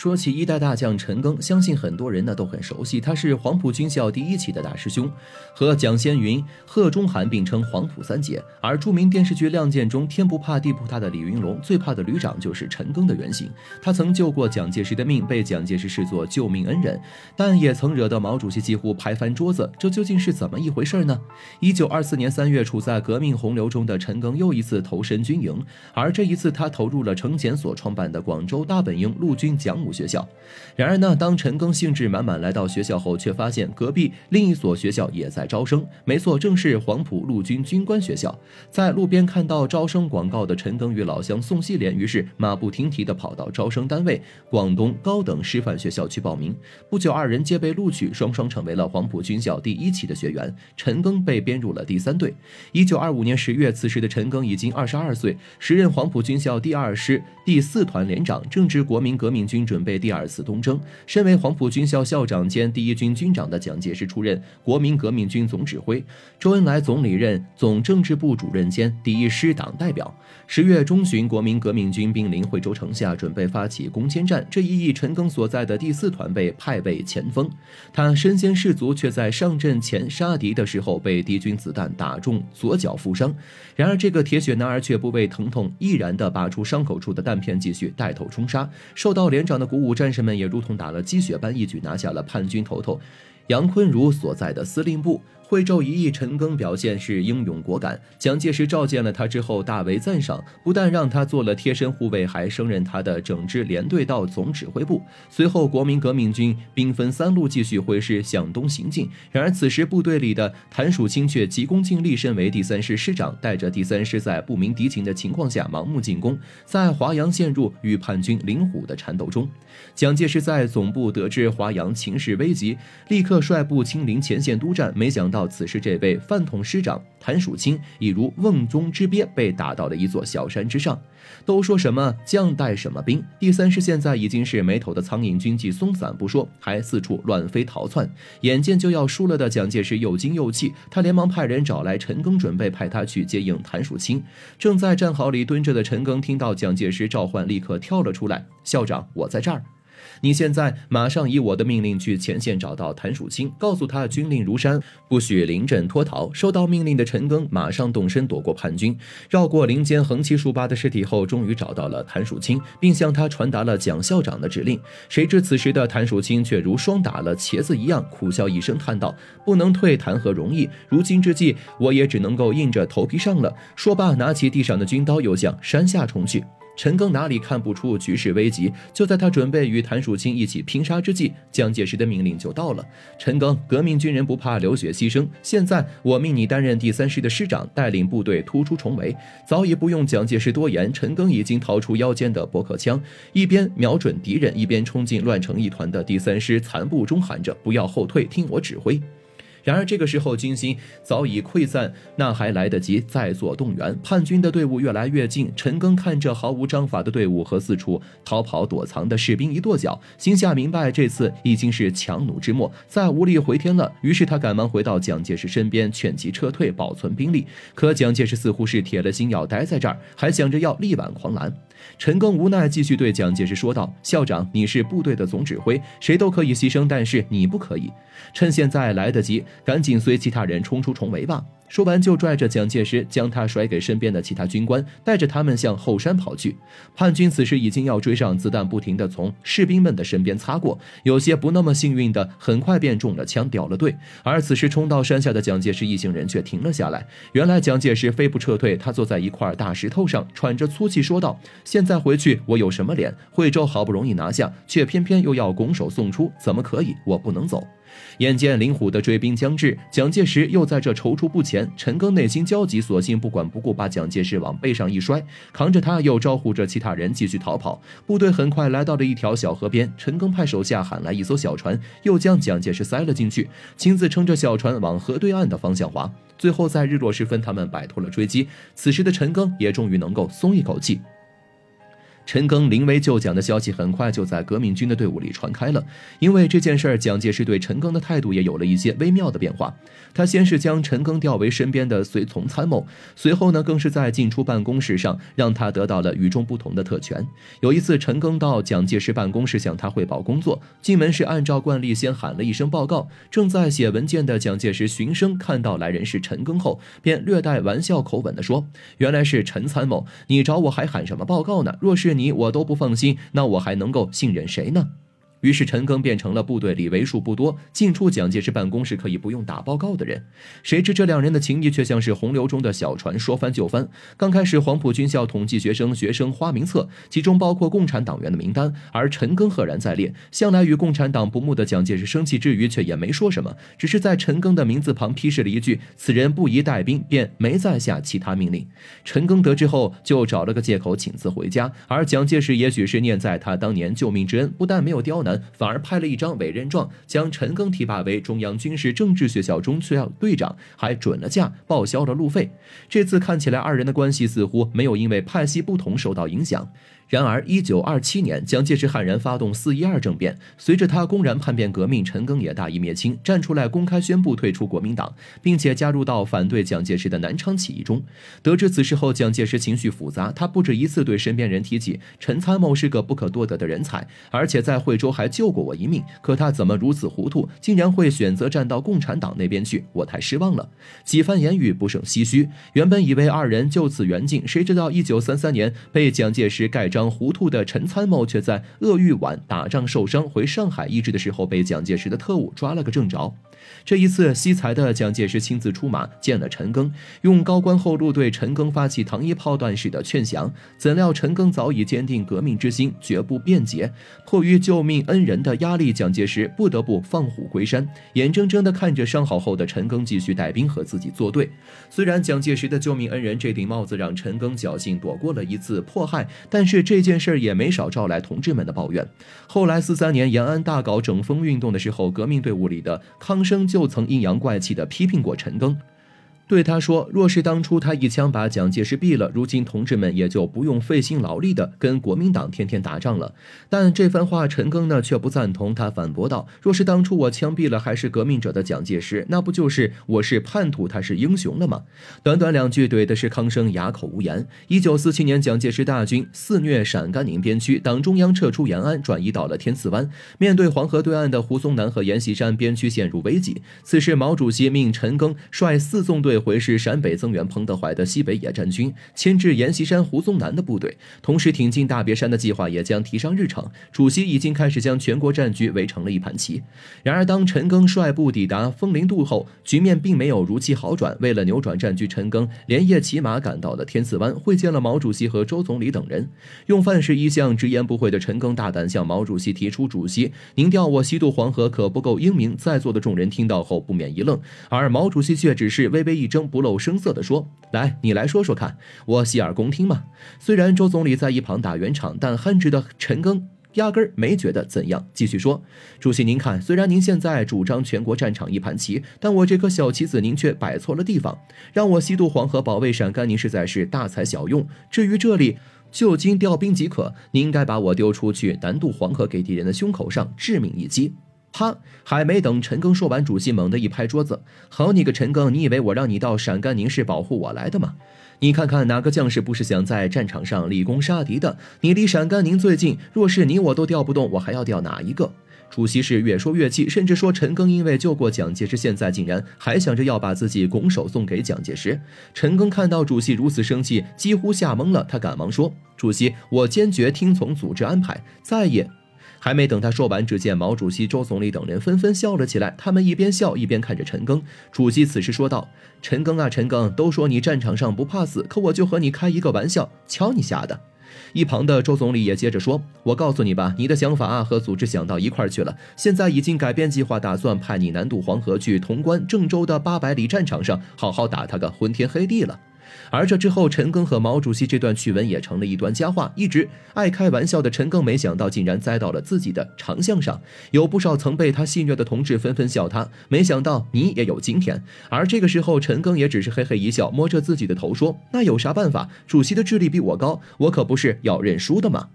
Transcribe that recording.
说起一代大将陈赓，相信很多人呢都很熟悉，他是黄埔军校第一期的大师兄，和蒋先云、贺中涵并称黄埔三杰。而著名电视剧《亮剑》中，天不怕地不怕的李云龙，最怕的旅长就是陈赓的原型。他曾救过蒋介石的命，被蒋介石视作救命恩人，但也曾惹得毛主席几乎拍翻桌子。这究竟是怎么一回事呢？一九二四年三月，处在革命洪流中的陈赓又一次投身军营，而这一次他投入了程检所创办的广州大本营陆军讲武。学校，然而呢，当陈赓兴致满满来到学校后，却发现隔壁另一所学校也在招生。没错，正是黄埔陆军军官学校。在路边看到招生广告的陈赓与老乡宋希濂，于是马不停蹄地跑到招生单位广东高等师范学校去报名。不久，二人皆被录取，双双成为了黄埔军校第一期的学员。陈赓被编入了第三队。一九二五年十月，此时的陈赓已经二十二岁，时任黄埔军校第二师第四团连长，正值国民革命军准。准备第二次东征。身为黄埔军校校长兼第一军军长的蒋介石出任国民革命军总指挥，周恩来总理任总政治部主任兼第一师党代表。十月中旬，国民革命军兵临惠州城下，准备发起攻坚战。这一役，陈赓所在的第四团被派为前锋，他身先士卒，却在上阵前杀敌的时候被敌军子弹打中左脚负伤。然而，这个铁血男儿却不畏疼痛，毅然地拔出伤口处的弹片，继续带头冲杀。受到连长的鼓舞，战士们也如同打了鸡血般，一举拿下了叛军头头杨坤如所在的司令部。惠州一役，陈赓表现是英勇果敢。蒋介石召见了他之后，大为赞赏，不但让他做了贴身护卫，还升任他的整支连队到总指挥部。随后，国民革命军兵分三路继续挥师向东行进。然而，此时部队里的谭曙清却急功近利，身为第三师师长，带着第三师在不明敌情的情况下盲目进攻，在华阳陷入与叛军林虎的缠斗中。蒋介石在总部得知华阳情势危急，立刻率部亲临前线督战。没想到。到此时，这位饭桶师长谭曙清已如瓮中之鳖，被打到了一座小山之上。都说什么将带什么兵，第三师现在已经是没头的苍蝇，军纪松散不说，还四处乱飞逃窜。眼见就要输了的蒋介石又惊又气，他连忙派人找来陈赓，准备派他去接应谭曙清。正在战壕里蹲着的陈赓听到蒋介石召唤，立刻跳了出来：“校长，我在这儿。”你现在马上以我的命令去前线找到谭曙清，告诉他军令如山，不许临阵脱逃。收到命令的陈赓马上动身躲过叛军，绕过林间横七竖八的尸体后，终于找到了谭曙清，并向他传达了蒋校长的指令。谁知此时的谭曙清却如霜打了茄子一样，苦笑一声，叹道：“不能退，谈何容易？如今之计，我也只能够硬着头皮上了。”说罢，拿起地上的军刀，又向山下冲去。陈赓哪里看不出局势危急？就在他准备与谭曙清一起拼杀之际，蒋介石的命令就到了。陈赓，革命军人不怕流血牺牲，现在我命你担任第三师的师长，带领部队突出重围。早已不用蒋介石多言，陈赓已经掏出腰间的驳壳枪，一边瞄准敌人，一边冲进乱成一团的第三师残部中，喊着：“不要后退，听我指挥。”然而这个时候军心早已溃散，那还来得及再做动员？叛军的队伍越来越近，陈赓看着毫无章法的队伍和四处逃跑躲藏的士兵，一跺脚，心下明白这次已经是强弩之末，再无力回天了。于是他赶忙回到蒋介石身边，劝其撤退，保存兵力。可蒋介石似乎是铁了心要待在这儿，还想着要力挽狂澜。陈赓无奈，继续对蒋介石说道：“校长，你是部队的总指挥，谁都可以牺牲，但是你不可以。趁现在来得及，赶紧随其他人冲出重围吧。”说完，就拽着蒋介石，将他甩给身边的其他军官，带着他们向后山跑去。叛军此时已经要追上，子弹不停地从士兵们的身边擦过，有些不那么幸运的，很快便中了枪，掉了队。而此时冲到山下的蒋介石一行人却停了下来。原来蒋介石非不撤退，他坐在一块大石头上，喘着粗气说道：“现在回去，我有什么脸？惠州好不容易拿下，却偏偏又要拱手送出，怎么可以？我不能走。”眼见林虎的追兵将至，蒋介石又在这踌躇不前。陈赓内心焦急，索性不管不顾，把蒋介石往背上一摔，扛着他，又招呼着其他人继续逃跑。部队很快来到了一条小河边，陈赓派手下喊来一艘小船，又将蒋介石塞了进去，亲自撑着小船往河对岸的方向划。最后在日落时分，他们摆脱了追击。此时的陈赓也终于能够松一口气。陈赓临危就蒋的消息很快就在革命军的队伍里传开了。因为这件事儿，蒋介石对陈赓的态度也有了一些微妙的变化。他先是将陈赓调为身边的随从参谋，随后呢，更是在进出办公室上让他得到了与众不同的特权。有一次，陈赓到蒋介石办公室向他汇报工作，进门时按照惯例先喊了一声报告。正在写文件的蒋介石循声看到来人是陈赓后，便略带玩笑口吻地说：“原来是陈参谋，你找我还喊什么报告呢？若是你，我都不放心，那我还能够信任谁呢？”于是陈赓变成了部队里为数不多进出蒋介石办公室可以不用打报告的人。谁知这两人的情谊却像是洪流中的小船，说翻就翻。刚开始，黄埔军校统计学生学生花名册，其中包括共产党员的名单，而陈赓赫然在列。向来与共产党不睦的蒋介石生气之余，却也没说什么，只是在陈赓的名字旁批示了一句：“此人不宜带兵”，便没再下其他命令。陈赓得知后，就找了个借口请辞回家。而蒋介石也许是念在他当年救命之恩，不但没有刁难。反而拍了一张委任状，将陈赓提拔为中央军事政治学校中校队长，还准了假，报销了路费。这次看起来，二人的关系似乎没有因为派系不同受到影响。然而，一九二七年，蒋介石悍然发动四一二政变，随着他公然叛变革命，陈赓也大义灭亲，站出来公开宣布退出国民党，并且加入到反对蒋介石的南昌起义中。得知此事后，蒋介石情绪复杂，他不止一次对身边人提起陈参谋是个不可多得的人才，而且在惠州还救过我一命。可他怎么如此糊涂，竟然会选择站到共产党那边去？我太失望了。几番言语不胜唏嘘。原本以为二人就此缘尽，谁知道一九三三年被蒋介石盖章。糊涂的陈参谋却在鄂豫皖打仗受伤，回上海医治的时候，被蒋介石的特务抓了个正着。这一次，惜才的蒋介石亲自出马见了陈赓，用高官厚禄对陈赓发起糖衣炮弹式的劝降。怎料陈赓早已坚定革命之心，绝不辩解。迫于救命恩人的压力，蒋介石不得不放虎归山，眼睁睁地看着伤好后的陈赓继续带兵和自己作对。虽然蒋介石的救命恩人这顶帽子让陈赓侥幸躲过了一次迫害，但是这件事儿也没少招来同志们的抱怨。后来四三年延安大搞整风运动的时候，革命队伍里的康生。就曾阴阳怪气地批评过陈赓。对他说：“若是当初他一枪把蒋介石毙了，如今同志们也就不用费心劳力的跟国民党天天打仗了。”但这番话陈赓呢却不赞同，他反驳道：“若是当初我枪毙了还是革命者的蒋介石，那不就是我是叛徒，他是英雄了吗？”短短两句怼的是康生哑口无言。一九四七年，蒋介石大军肆虐陕甘宁边区，党中央撤出延安，转移到了天赐湾。面对黄河对岸的胡宗南和阎锡山，边区陷入危机。此时，毛主席命陈赓率四纵队。回是陕北增援彭德怀的西北野战军，牵制阎锡山、胡宗南的部队，同时挺进大别山的计划也将提上日程。主席已经开始将全国战局围成了一盘棋。然而，当陈赓率部抵达枫林渡后，局面并没有如期好转。为了扭转战局，陈赓连夜骑马赶到了天赐湾，会见了毛主席和周总理等人。用范式一向直言不讳的陈赓大胆向毛主席提出：“主席，您调我西渡黄河可不够英明。”在座的众人听到后不免一愣，而毛主席却只是微微一。争不露声色地说：“来，你来说说看，我洗耳恭听嘛。”虽然周总理在一旁打圆场，但憨直的陈赓压根儿没觉得怎样，继续说：“主席您看，虽然您现在主张全国战场一盘棋，但我这颗小棋子您却摆错了地方。让我西渡黄河保卫陕甘宁，实在是大材小用。至于这里就近调兵即可，您应该把我丢出去南渡黄河，给敌人的胸口上致命一击。”啪！还没等陈赓说完，主席猛地一拍桌子：“好你个陈赓，你以为我让你到陕甘宁是保护我来的吗？你看看哪个将士不是想在战场上立功杀敌的？你离陕甘宁最近，若是你我都调不动，我还要调哪一个？”主席是越说越气，甚至说陈赓因为救过蒋介石，现在竟然还想着要把自己拱手送给蒋介石。陈赓看到主席如此生气，几乎吓懵了，他赶忙说：“主席，我坚决听从组织安排，再也……”还没等他说完，只见毛主席、周总理等人纷纷笑了起来。他们一边笑一边看着陈赓。主席此时说道：“陈赓啊，陈赓，都说你战场上不怕死，可我就和你开一个玩笑，瞧你吓的。”一旁的周总理也接着说：“我告诉你吧，你的想法啊和组织想到一块去了。现在已经改变计划，打算派你南渡黄河，去潼关、郑州的八百里战场上，好好打他个昏天黑地了。”而这之后，陈赓和毛主席这段趣闻也成了一段佳话。一直爱开玩笑的陈赓，没想到竟然栽到了自己的长项上。有不少曾被他戏谑的同志纷纷笑他，没想到你也有今天。而这个时候，陈赓也只是嘿嘿一笑，摸着自己的头说：“那有啥办法？主席的智力比我高，我可不是要认输的嘛？”